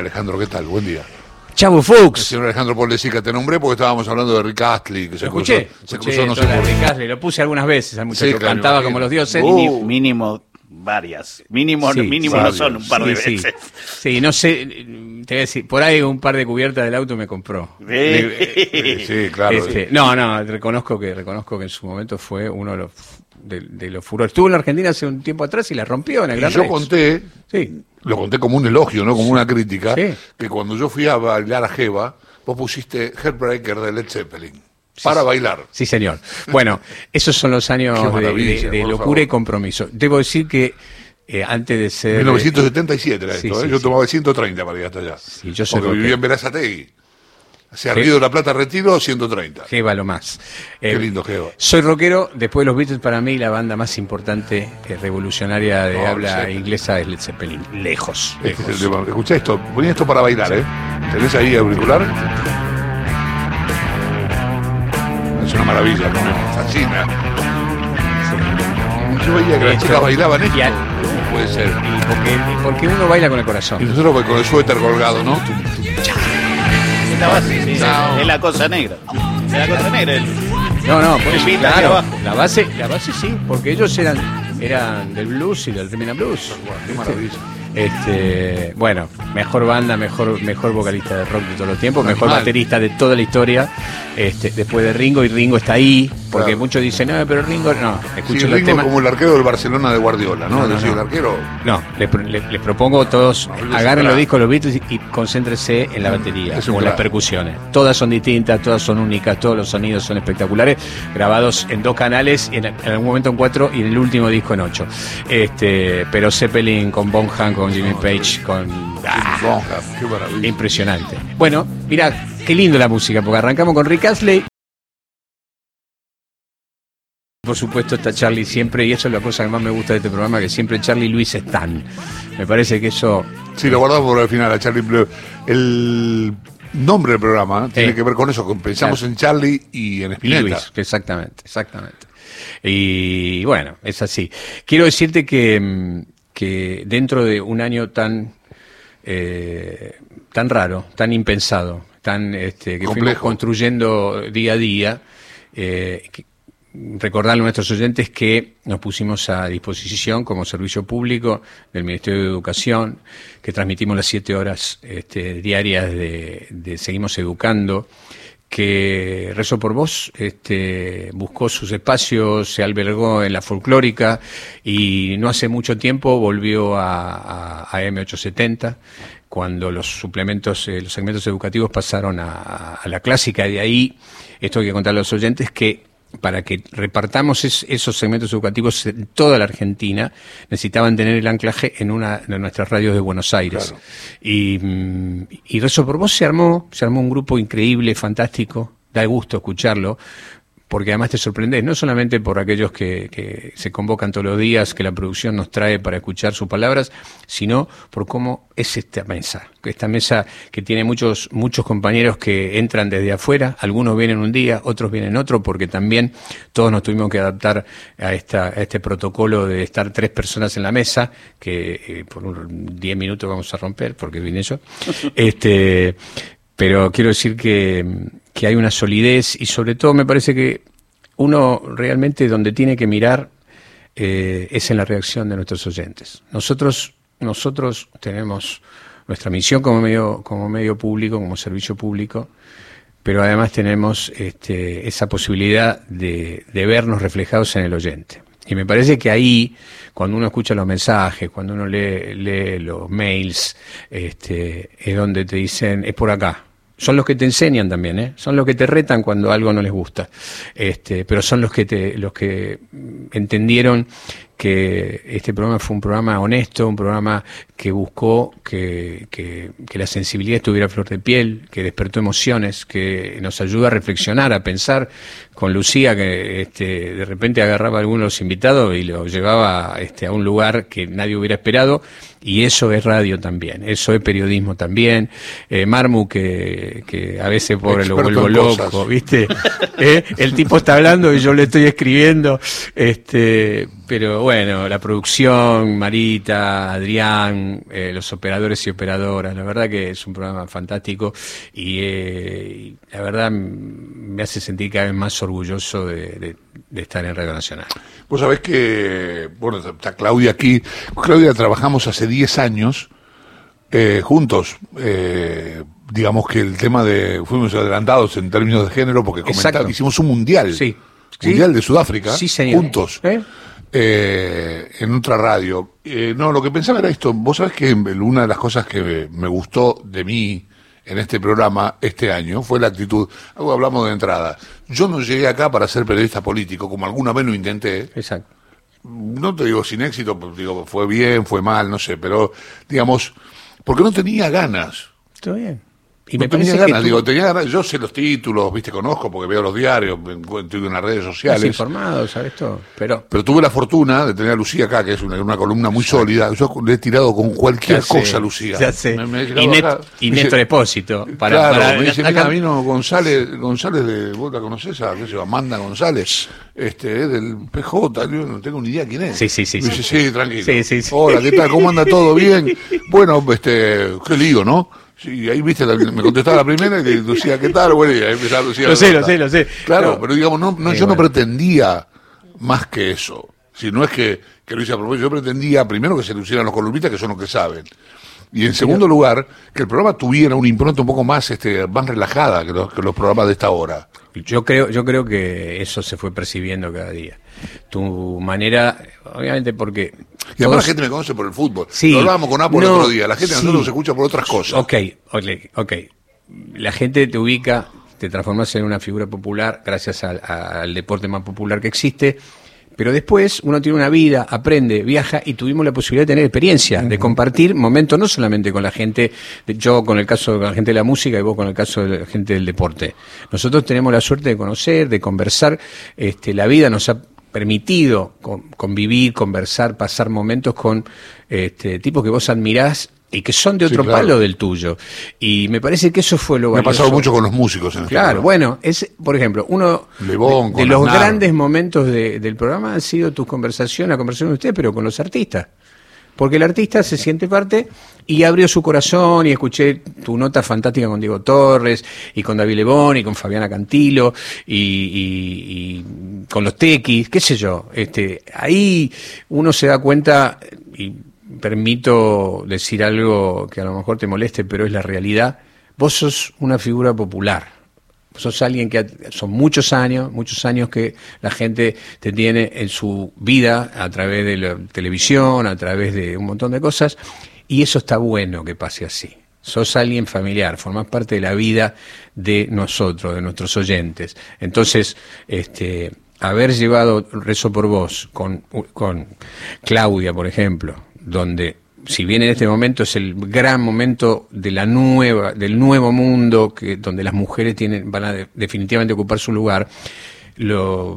Alejandro, ¿qué tal? Buen día. Chavo Fuchs. Señor Alejandro Pollesica, te nombré porque estábamos hablando de Rick Astley, que se escuché, cruzó, se escuché cruzó no sé Rick Astley, lo puse algunas veces al muchacho, Sí, claro, cantaba como los dioses. Uh, mínimo varias. Mínimo, Sí, mínimo sí, no son un par de Sí, sí. veces. Sí, no sé, te voy a decir, por ahí un par de cubiertas del auto me compró. Sí, sí, claro. Este, no, no, reconozco que reconozco que en su momento fue uno de los de, de los furores. Estuvo en la Argentina hace un tiempo atrás y la rompió en el Y Gran yo Rex. conté, Sí. Lo conté como un elogio, no como una crítica, Sí. que cuando yo fui a bailar a Jeva, vos pusiste Heartbreaker de Led Zeppelin para bailar. Sí, señor. Bueno, esos son los años de, locura favor. y compromiso. Debo decir que eh, antes de ser 1977 era Sí, esto, sí, ¿eh? yo tomaba el 130 para ir hasta allá. Sí, yo soy Porque vivía en Verazategui. Se ha Sí. Río de la Plata Retiro, 130. Jeva lo más. Qué Eh, lindo Jeva. Soy rockero, después de los Beatles para mí la banda más importante, eh, revolucionaria de No, habla inglesa es Led Zeppelin. Lejos, Este es el lejos. Escuchá esto, ponía esto para bailar, ¿eh? ¿Tenés ahí auricular? Es una maravilla, ¿no? Fascina. Yo veía que las chicas bailaban esto. y ¿Cómo puede ser? Y porque, porque uno baila con el Y corazón. nosotros con el suéter colgado, ¿no? Es la base, sí, No. es la cosa negra. Es la cosa negra. el- No, no, por eso, claro, la base, la base sí, porque ellos eran, eran del blues y del rhythm and blues. Qué maravilla. Este, bueno, mejor banda, mejor, mejor vocalista de rock de todos los tiempos, mejor baterista de toda la historia, este, después de Ringo, y Ringo está ahí, porque Claro. muchos dicen, no, pero Ringo, no, Sí, escuchen los Ringo temas. como el arquero del Barcelona de Guardiola, ¿no? No, no, el arquero. No, les, pro- le- les propongo a todos, agarren los discos los Beatles y, concéntrense en la batería o en las percusiones. Todas son distintas, todas son únicas, todos los sonidos son espectaculares, grabados en dos canales, en, en algún momento en cuatro y en el último disco en ocho. Este, pero Zeppelin con Bonham, con Jimmy Page, con... ¡Ah! Bonham, qué maravilla. Impresionante. Bueno, mira, qué lindo la música, porque arrancamos con Rick Astley. Por supuesto está Charlie siempre, y eso es la cosa que más me gusta de este programa, que siempre Charlie y Luis están. Me parece que eso... Sí, lo guardamos por el final a Charlie. El nombre del programa tiene Eh. que ver con eso, pensamos Claro. en Charlie y en y Spinetta. Luis, exactamente, exactamente. Y bueno, es así. Quiero decirte que, mm, que dentro de un año tan eh, tan raro, tan impensado, tan este, que fuimos Complejo. construyendo día a día, eh, que- recordarle a nuestros oyentes que nos pusimos a disposición como servicio público del Ministerio de Educación, que transmitimos las siete horas este, diarias de, Seguimos Educando, que Rezo por Vos este, buscó sus espacios, se albergó en la folclórica y no hace mucho tiempo volvió a, a- a M870 cuando los suplementos, eh, los segmentos educativos pasaron a, la clásica. De ahí, esto hay que contarle a los oyentes, que para que repartamos es- esos segmentos educativos en toda la Argentina, necesitaban tener el anclaje en una de nuestras radios de Buenos Aires. Claro. Y, mm, y Rezo por Vos se armó, se armó un grupo increíble, fantástico, da gusto escucharlo, porque además te sorprendes, no solamente por aquellos que, se convocan todos los días, que la producción nos trae para escuchar sus palabras, sino por cómo es esta mesa. Esta mesa que tiene muchos, muchos compañeros que entran desde afuera, algunos vienen un día, otros vienen otro, porque también todos nos tuvimos que adaptar a, esta, este protocolo de estar tres personas en la mesa, que eh, por un 10 minutos vamos a romper, porque vine yo. este, pero quiero decir que, que hay una solidez y sobre todo me parece que uno realmente donde tiene que mirar eh, es en la reacción de nuestros oyentes. Nosotros, nosotros tenemos nuestra misión como medio, como medio público, como servicio público, pero además tenemos este, esa posibilidad de, vernos reflejados en el oyente. Y me parece que ahí, cuando uno escucha los mensajes, cuando uno lee, lee los mails, este, es donde te dicen, es por acá. Son los que te enseñan también, ¿eh? son los que te retan cuando algo no les gusta, este, pero son los que, te, los que mm, entendieron que este programa fue un programa honesto, un programa que buscó que, que- que la sensibilidad estuviera a flor de piel, que despertó emociones, que nos ayuda a reflexionar, a pensar con Lucía, que este, de repente agarraba a algunos de los invitados y los llevaba este, a un lugar que nadie hubiera esperado, y eso es radio también, eso es periodismo también. Eh, Marmu, que, que a veces pobre lo vuelvo loco. ¿viste? ¿Eh? El tipo está hablando y yo le estoy escribiendo. Este, Pero bueno, la producción, Marita, Adrián, eh, los operadores y operadoras, la verdad que es un programa fantástico y, eh, y la verdad me hace sentir cada vez más orgulloso de, de- de estar en Radio Nacional. Vos sabés que, bueno, está Claudia aquí. Claudia, trabajamos hace 10 años eh, juntos. Eh, digamos que el tema de. Fuimos adelantados en términos de género porque hicimos un mundial. Sí. Mundial Sí. de Sudáfrica. Sí, señor. Juntos. ¿Eh? Eh, en otra radio. Eh, no, lo que pensaba era esto. Vos sabés que una de las cosas que me gustó de mí en este programa este año fue la actitud. Algo hablamos de entrada. Yo no llegué acá para ser periodista político, como alguna vez lo intenté Exacto. no te digo sin éxito, pues, digo, fue bien, fue mal, no sé, pero digamos, porque no tenía ganas. Todo bien. Y no me tenía parece ganas, que tú digo, tenía ganas, yo sé los títulos, viste, conozco porque veo los diarios, me encuentro en las redes estás sociales. informado, sabes todo. Pero Pero tuve la fortuna de tener a Lucía acá, que es una, una columna muy sólida. Yo le he tirado con cualquier Ya cosa, Lucía. Ya sé. Me- me he y, tirado Net- acá. y Me dice- Néstor Espósito. Para, claro, para- me dice, acá- mira, vino González, González de, vos la conocés, a, qué sé Amanda González, este, es del PJ, yo no tengo ni idea quién es. Sí, sí, sí, Me sí. dice, sí, tranquilo. Sí, sí, sí. Hola, ¿qué tal? ¿Cómo anda todo bien? Bueno, este, qué lío, ¿no? Sí, ahí viste, me contestaba la primera y le decía, ¿qué tal? Bueno, y ahí empezaba Lucía. Lo sé, lo sé, lo sé. Claro, No. pero digamos, no, no, Sí, yo no pretendía más que eso. Si no es que, que lo hice a propósito, yo pretendía primero que se lucieran los columnistas, que son los que saben. Y en segundo lugar, que el programa tuviera una impronta un poco más, este, más relajada que los, que los programas de esta hora. Yo creo, yo creo que eso se fue percibiendo cada día. Tu manera, obviamente porque... Y además todos- la gente me conoce por el fútbol. Sí. Lo hablábamos con Apple el otro día. La gente sí. nosotros nos escucha por otras cosas. Ok, ok, ok. La gente te ubica, te transformas en una figura popular gracias al, al deporte más popular que existe. Pero después uno tiene una vida, aprende, viaja y tuvimos la posibilidad de tener experiencia, de compartir momentos no solamente con la gente, yo con el caso de la gente de la música y vos con el caso de la gente del deporte. Nosotros tenemos la suerte de conocer, de conversar, este, la vida nos ha permitido con- convivir, conversar, pasar momentos con este, tipos que vos admirás y que son de Sí, otro claro. palo del tuyo. Y me parece que eso fue lo Me ha valioso. pasado mucho con los músicos en este Claro, programa. bueno, es, por ejemplo, uno de, los Aznar. grandes momentos de- del programa han sido tus conversaciones, la conversación de usted, pero con los artistas. Porque el artista se siente parte y abrió su corazón y escuché tu nota fantástica con Diego Torres y con David Lebón y con Fabiana Cantilo y, y- y con los tequis, qué sé yo. Este, ahí uno se da cuenta y permito decir algo que a lo mejor te moleste, pero es la realidad. Vos sos una figura popular sos alguien que son muchos años, muchos años que la gente te tiene en su vida a través de la televisión, a través de un montón de cosas, y eso está bueno que pase así. Sos alguien familiar, formás parte de la vida de nosotros, de nuestros oyentes. Entonces, este, haber llevado Rezo por Vos con, con Claudia, por ejemplo, donde si bien en este momento es el gran momento de la nueva, del nuevo mundo, que, donde las mujeres tienen, van a de- definitivamente ocupar su lugar, lo,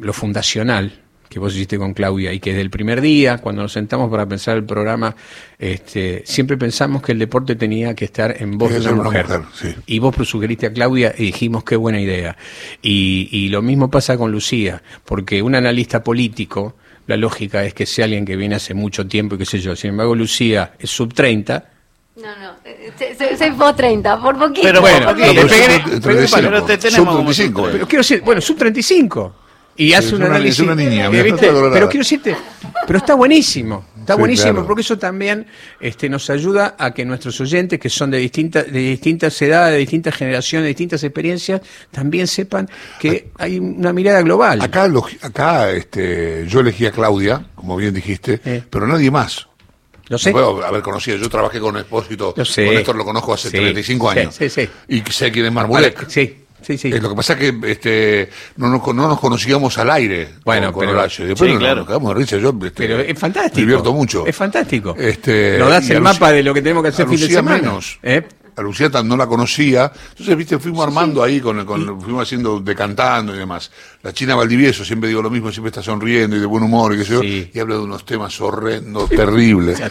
lo fundacional que vos hiciste con Claudia y que desde el primer día, cuando nos sentamos para pensar el programa, este, siempre pensamos que el deporte tenía que estar en voz de una mujer. mujer, sí. Y vos sugeriste a Claudia y dijimos qué buena idea. Y, y lo mismo pasa con Lucía, porque un analista político, la lógica es que sea alguien que viene hace mucho tiempo y qué sé yo. Sin embargo, Lucía es sub 30. No, no, eh, soy- soy, post 30, por poquito. Pero bueno, por le No, pero poquito. pegué- sub- pegué- 35, pero te tenemos sub como 35. sub- Pero quiero decir, bueno, sub 35. Y hace un análisis. una niña. Pero quiero decirte, pero está buenísimo. Está Sí, buenísimo claro. porque eso también este, nos ayuda a que nuestros oyentes, que son de distintas, de distintas edades, de distintas generaciones, de distintas experiencias, también sepan que hay una mirada global. Acá, lo- acá este, yo elegí a Claudia, como bien dijiste, Eh. pero nadie más. Lo sé. Puedo haber conocido, yo trabajé con Expósito, Lo sé. con Néstor lo conozco hace Sí, 35 sí, años. sí, sí. Y sé quién es Marmurek. sí, sí, sí. Eh, lo que pasa es que este, no, nos, no nos conocíamos al aire Bueno, con, con pero- Horacio. Después Sí, nos, claro. nos quedamos de risa. Yo este, Pero es fantástico. Me divierto mucho. Es fantástico. Este, Nos das el mapa de lo que tenemos que hacer fin de semana. menos. ¿Eh? A Luciata no la conocía, entonces, viste, fuimos armando ahí, con, con, fuimos haciendo, decantando y demás. La China Valdivieso, siempre digo lo mismo, siempre está sonriendo y de buen humor y qué sé yo, Sí. y habla de unos temas horrendos, terribles.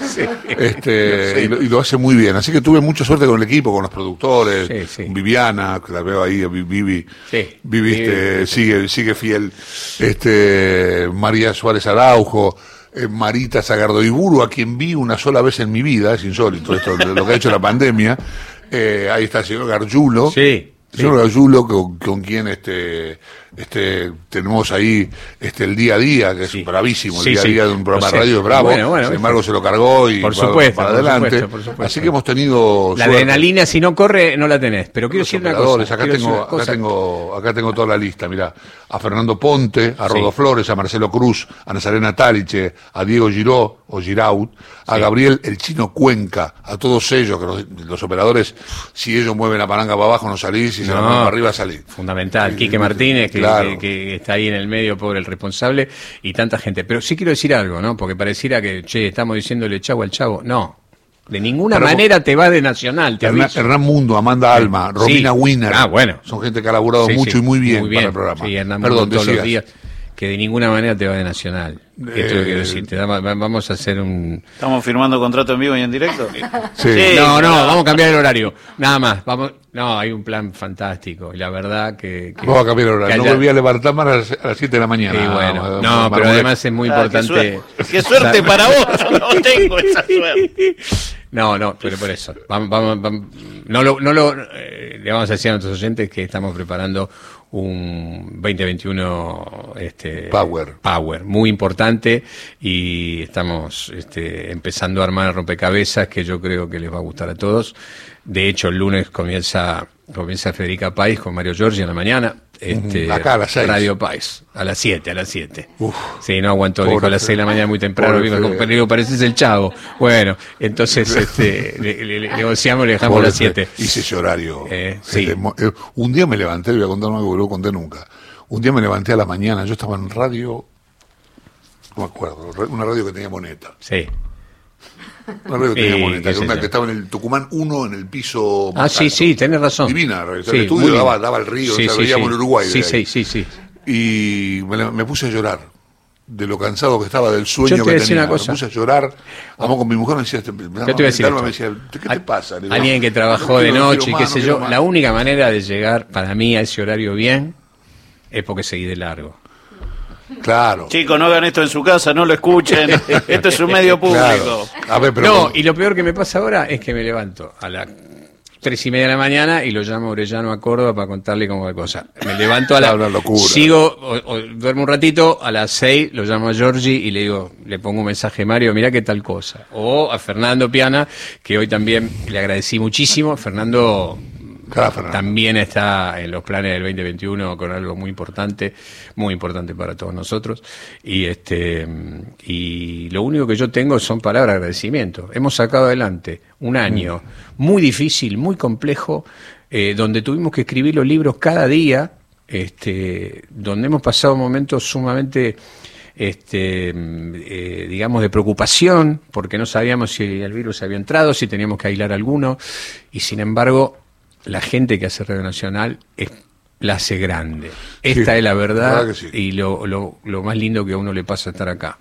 Este, y, lo, y lo hace muy bien. Así que tuve mucha suerte con el equipo, con los productores. Viviana, que la veo ahí, Vi- Vivi, Sí. Vivi, este, Vivi. sigue, sigue fiel, este, María Suárez Araujo, eh, Marita Zagardo Iburu, a quien vi una sola vez en mi vida, es insólito esto, lo que ha hecho la pandemia. Eh, ahí está el señor Gargiulo. Sí, El señor Gargiulo, con, con quien este, este, tenemos ahí este, el día a día, que es Sí. bravísimo, el Sí, día a día de un programa de radio es bravo, Bueno, bueno, sin embargo se lo cargó y Por supuesto, para por adelante. supuesto, por supuesto. Así que hemos tenido La suerte. adrenalina, si no corre, no la tenés. Pero quiero decir una cosa. acá tengo, una acá tengo, acá tengo toda la lista, mira, a Fernando Ponte, a. Rodo Flores, a Marcelo Cruz, a Nazarena Taliche, a Diego Giró o Giraud, a. Gabriel el Chino Cuenca, a todos ellos, que los, los operadores, si ellos mueven la palanca para abajo no salís, si se la mueven para arriba salís. Fundamental. Quique Martínez, que, claro. que- que está ahí en el medio, pobre el responsable, y tanta gente. Pero sí quiero decir algo, ¿no? Porque pareciera que, che, estamos diciéndole chavo al chavo. No. De ninguna Pero- manera te va de Nacional, te Hernán. Hernán Mundo, Amanda Alma, Sí. Romina Winner. Ah, bueno. Son gente que ha laburado Sí, mucho sí, y muy bien, para el programa. Sí, Hernán Perdón, Mundo todos los días. Que de ninguna manera te va de Nacional. Esto Eh, es lo que quiero decir. Te da- va- vamos a hacer un... ¿Estamos firmando contrato en vivo y en directo? Sí. No, no, vamos a cambiar el horario. Nada más. Vamos. No, hay un plan fantástico. Y la verdad que. que- Vamos a cambiar el horario. No volví a levantarme a las, a las 7 de la mañana. Sí, bueno. No, pero además es muy Ah, qué importante. suerte. Qué suerte para vos, yo no tengo esa suerte. No, no, pero por eso. Vamos, vamos, vamos- no lo, no lo, eh, le vamos a decir a nuestros oyentes que estamos preparando un 2021 este, Power. Power, muy importante y estamos este, empezando a armar rompecabezas que yo creo que les va a gustar a todos. De hecho, el lunes comienza comienza Federica País con Mario Giorgi en la mañana. Este, Acá a las seis. Radio País, a las 7, a las 7. Uf. Sí, no aguantó, dijo a las Fede. 6 de la mañana muy temprano, pero digo, pareces el chavo. Bueno, entonces este, le, le- le negociamos y le dejamos a las 7. Fe- Hice ese horario. Eh, sí. eh, un día me levanté, le voy a contar algo que no lo conté nunca. Un día me levanté a la mañana, yo estaba en radio, no me acuerdo, una radio que tenía moneta. Sí. Una radio que tenía moneta, una yo. que estaba en el Tucumán 1 en el piso. Ah, sí, alto. sí, tenés razón. Divina, el Sí, estudio daba, daba al río, Sí, o sea, sí, veíamos el Uruguay. Sí, de sí, sí, sí. Y me, me puse a llorar de lo cansado que estaba del sueño Yo te que tenía. una cosa. Me puse a llorar. Vamos con mi mujer, me decía, me Yo te voy a decir me decía, ¿qué te pasa? Digo, Alguien que "No trabajó de no noche quiero y qué sé no yo, quiero más". la única manera de llegar para mí a ese horario bien es porque seguí de largo. Claro. Chicos, no hagan esto en su casa, no lo escuchen. Esto es un medio público. Claro. A ver, pero no, y lo peor que me pasa ahora es que me levanto a las tres y media de la mañana y lo llamo a Orellano a Córdoba para contarle cómo va la cosa. Me levanto a la... Una locura. Sigo, o, o duermo un ratito, a las seis lo llamo a Giorgi y le digo, le pongo un mensaje Mario, mira qué tal cosa. O a Fernando Piana, que hoy también le agradecí muchísimo. Fernando Claro, también está en los planes del 2021 con algo muy importante, muy importante para todos nosotros. Y este y lo único que yo tengo son palabras de agradecimiento. Hemos sacado adelante un año muy difícil, muy complejo, eh, donde tuvimos que escribir los libros cada día, este, donde hemos pasado momentos sumamente este, mm, eh, digamos, de preocupación, porque no sabíamos si el virus había entrado, si teníamos que aislar alguno, y sin embargo, la gente que hace Radio Nacional es, la hace grande. Esta Sí, es la la verdad, verdad que sí. y lo, lo, lo más lindo que a uno le pasa estar acá.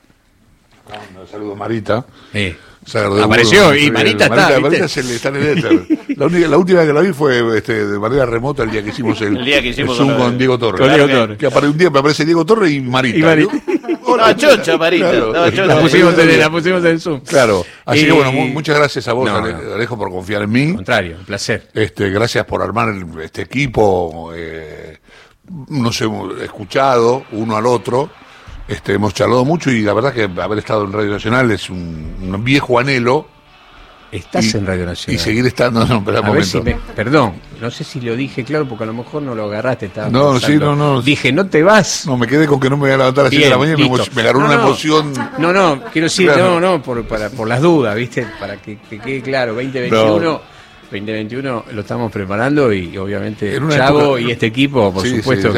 Un saludo a Marita. Eh, Apareció, y Marita está, Marita, se le está en el éter. La, única, la última que la vi fue este, de manera remota el día que hicimos el, El día que hicimos el Zoom con- con Diego Torres. con Diego Claro que-. Que un día me aparece Diego Torres y Marita. Y Marita. Estaba chocha, Marita. Chocha. la, pusimos en, la pusimos en Zoom. Claro. Así Y- que bueno, mu- muchas gracias a vos, No, Ale- no. Alejo, por confiar en mí. Al contrario, un placer. Este, gracias por armar el- este equipo. eh, nos hemos escuchado uno al otro. Este, hemos charlado mucho y la verdad que haber estado en Radio Nacional es un, un viejo anhelo. Estás y, en Radio Nacional. Y seguir estando. No, un A ver si me- perdón, no sé si lo dije claro porque a lo mejor no lo agarraste. estaba No, pensando. sí, no, no. Dije, no te vas. No, me quedé con que no me voy a levantar a las 7 de la mañana y me, listo. emo- me agarró No, una no. emoción. No, no, quiero decir, Claro. no, no, por, para, por las dudas, ¿viste? Para que, que quede claro, 2021, 2021 lo estamos preparando y obviamente Chavo época- y este equipo, por Sí, supuesto,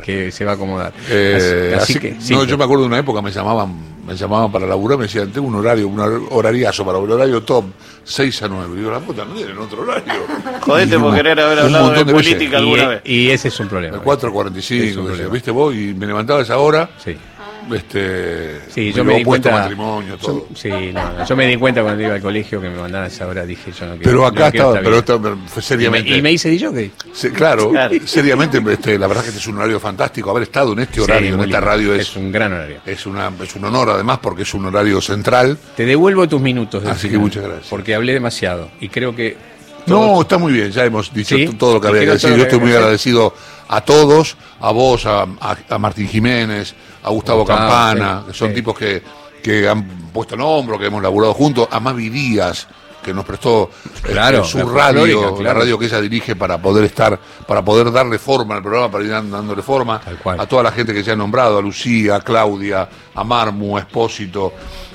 que, se va a acomodar. Eh, así, que, no, yo me acuerdo de una época me llamaban, me llamaban para laburar, me decían, tengo un horario, un hor- horariazo para un horario top, 6 a 9. Digo, la puta, no tienen otro horario. Jodete por Y querer haber hablado de veces. política y, alguna vez. y ese es un problema. El 4 a Es 45, un qué sé yo, problema. ¿viste vos? Y me levantaba a esa hora, Sí. Este, Sí, yo me di cuenta. matrimonio, yo- todo. sí, no, no, yo me di cuenta cuando iba al colegio que me mandaban a esa hora. Dije, yo no quiero. Pero no acá quiero estaba, esta pero esto fue y, me, seriamente. y me hice DJ. Sí, claro, Claro. seriamente, este, la verdad que este es un horario fantástico. Haber estado en este horario, en esta radio, es, es un gran horario. es, una, es un honor, además, porque es un horario central. Te devuelvo tus minutos. del Así que muchas gracias. Porque hablé demasiado y creo que. No, está muy bien, ya hemos dicho Sí, todo lo que había que decir. Yo estoy muy agradecido a todos, a vos, a, a- a Martín Jiménez, a Gustavo Gustavo, Campana, sí, que son sí. tipos que, que han puesto en hombro, que hemos laburado juntos, a Mavi Díaz, que nos prestó este, Claro, su radio, la radio que ella dirige para poder estar, para poder darle forma al programa, para ir dándole forma, a toda la gente que se ha nombrado, a Lucía, a Claudia, a Marmu, a Espósito,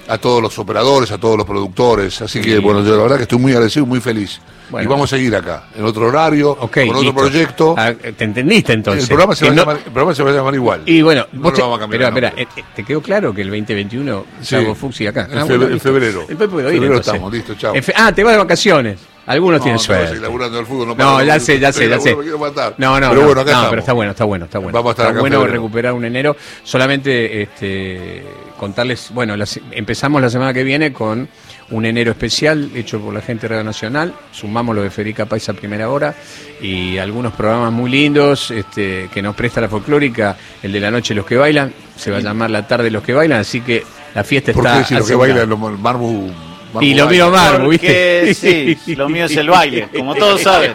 a todos los operadores, a todos los productores. Así que, Sí. bueno, yo la verdad que estoy muy agradecido muy feliz. Bueno. y vamos a seguir acá, en otro horario, con otro listo. proyecto. Ah, ¿Te entendiste entonces? el, programa se va a no- llamar, el programa se va a llamar igual. Y bueno, no vos lo te- vamos a cambiar. Espera, el espera, eh, eh, ¿te quedó claro que el 2021 Sí. Fuxi acá? En Ah, bueno, en febrero. Febrero estamos, listo, chao. Fe- ah, te vas de vacaciones. Algunos No, tienen no, suerte. fútbol no ya sé, ya sé, ya sé. No, no, Pero no, bueno, acá no, pero está bueno, está bueno, está bueno. Vamos a estar está acá en bueno febrero. recuperar un enero. Solamente este, contarles, bueno, las- empezamos la semana que viene con un enero especial hecho por la gente de Radio Nacional. Sumamos lo de Federica Paisa a primera hora y algunos programas muy lindos este, que nos presta la folclórica. El de la noche los que bailan, se va a llamar la tarde los que bailan, así que la fiesta ¿Por está. si que Y lo mío Porque ¿viste? sí, lo mío es el baile, como todos saben.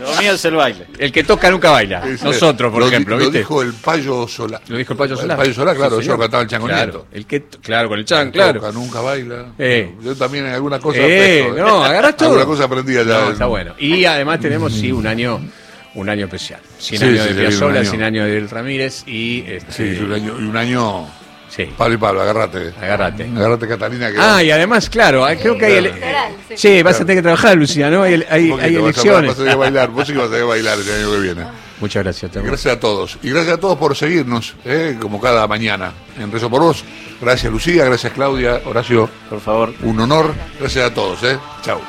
Lo mío es el baile. El que toca nunca baila. Nosotros, por Lo di- ejemplo, Lo dijo el Payo Solá. Lo dijo el Payo Solá. El Payo Solá, claro, Sí, lo cantaba el Chango claro, Nieto. el que, claro, con el chan, claro. Toca, nunca baila. Eh. Yo también en alguna cosa Eh, presto, no, agarrás todo. Alguna cosa aprendí allá. No, está bueno. Y además tenemos, sí, un año un año especial. 100 Sí, años sí, de Piazzolla, año. 100 años de Del Ramírez y... Este, Sí, un año, un año sí, Pablo y Pablo, agárrate. agárrate. Agárrate, Catalina. Que Ah, y además, claro, hay- creo que hay... sí. Sí, vas a tener que trabajar, Lucía, ¿no? Hay, hay, hay poquito, vas a- elecciones. Vas a tener que bailar, vos sí que vas a tener que bailar el año que viene. Muchas gracias, Temo. Gracias a todos. Y gracias a todos por seguirnos, ¿eh? como cada mañana, en Rezo por Vos. Gracias Lucía, gracias Claudia, Horacio, Por favor. un honor. Gracias a todos. ¿eh? Chao.